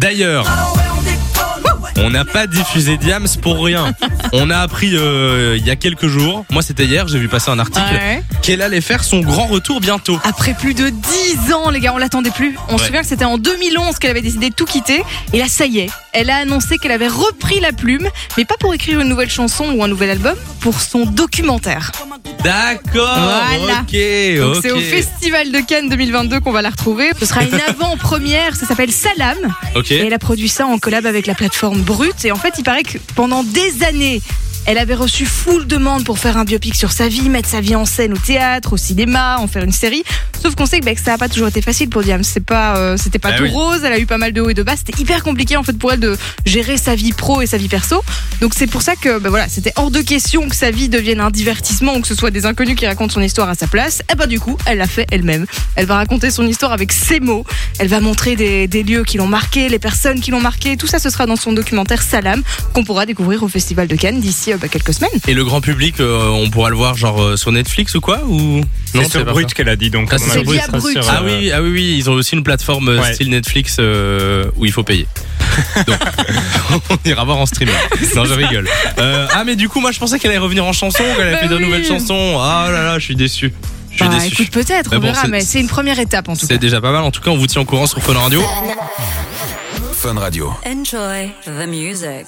D'ailleurs, on n'a pas diffusé Diams pour rien. On a appris euh, il y a quelques jours, moi c'était hier, j'ai vu passer un article, Ouais. qu'elle allait faire son grand retour bientôt. Après plus de 10 ans, les gars, on l'attendait plus. On se souvient que c'était en 2011 qu'elle avait décidé de tout quitter. Et là, ça y est, elle a annoncé qu'elle avait repris la plume, mais pas pour écrire une nouvelle chanson ou un nouvel album, pour son documentaire. D'accord, Voilà. ok, Donc c'est au Festival de Cannes 2022 qu'on va la retrouver. Ce sera une avant-première, ça s'appelle Salam. Ok. Et elle a produit ça en collab avec la plateforme Brut. Et en fait, il paraît que pendant des années, elle avait reçu full demande pour faire un biopic sur sa vie, mettre sa vie en scène au théâtre, au cinéma, en faire une série. Sauf qu'on sait que, bah, que ça n'a pas toujours été facile pour Diam. C'est pas, euh, c'était pas Bah tout oui. rose. Elle a eu pas mal de hauts et de bas. C'était hyper compliqué en fait pour elle de gérer sa vie pro et sa vie perso. Donc c'est pour ça que, bah, voilà, c'était hors de question que sa vie devienne un divertissement ou que ce soit des inconnus qui racontent son histoire à sa place. Et bah du coup, elle l'a fait elle-même. Elle va raconter son histoire avec ses mots. Elle va montrer des, des lieux qui l'ont marqué, les personnes qui l'ont marqué. Tout ça, ce sera dans son documentaire Salam qu'on pourra découvrir au Festival de Cannes d'ici euh, bah, quelques semaines. Et le grand public, euh, on pourra le voir genre euh, sur Netflix ou quoi ou C'est sur pas Brut qu'elle a dit, donc Ah, c'est Brut. sur, Ah oui, ah oui, oui, ils ont aussi une plateforme Ouais. style Netflix euh, où il faut payer. Donc, on ira voir en streaming. Non, je rigole. Euh, ah, mais du coup, moi, je pensais qu'elle allait revenir en chanson, qu'elle allait Bah faire de oui. nouvelles chansons. Ah là là, je suis déçu. Je suis Bah, déçu. écoute, peut-être, on bon, verra, c'est- mais c'est une première étape en tout cas. C'est déjà pas mal. En tout cas, on vous tient au courant sur Fun Radio. Fun Radio. Enjoy the music.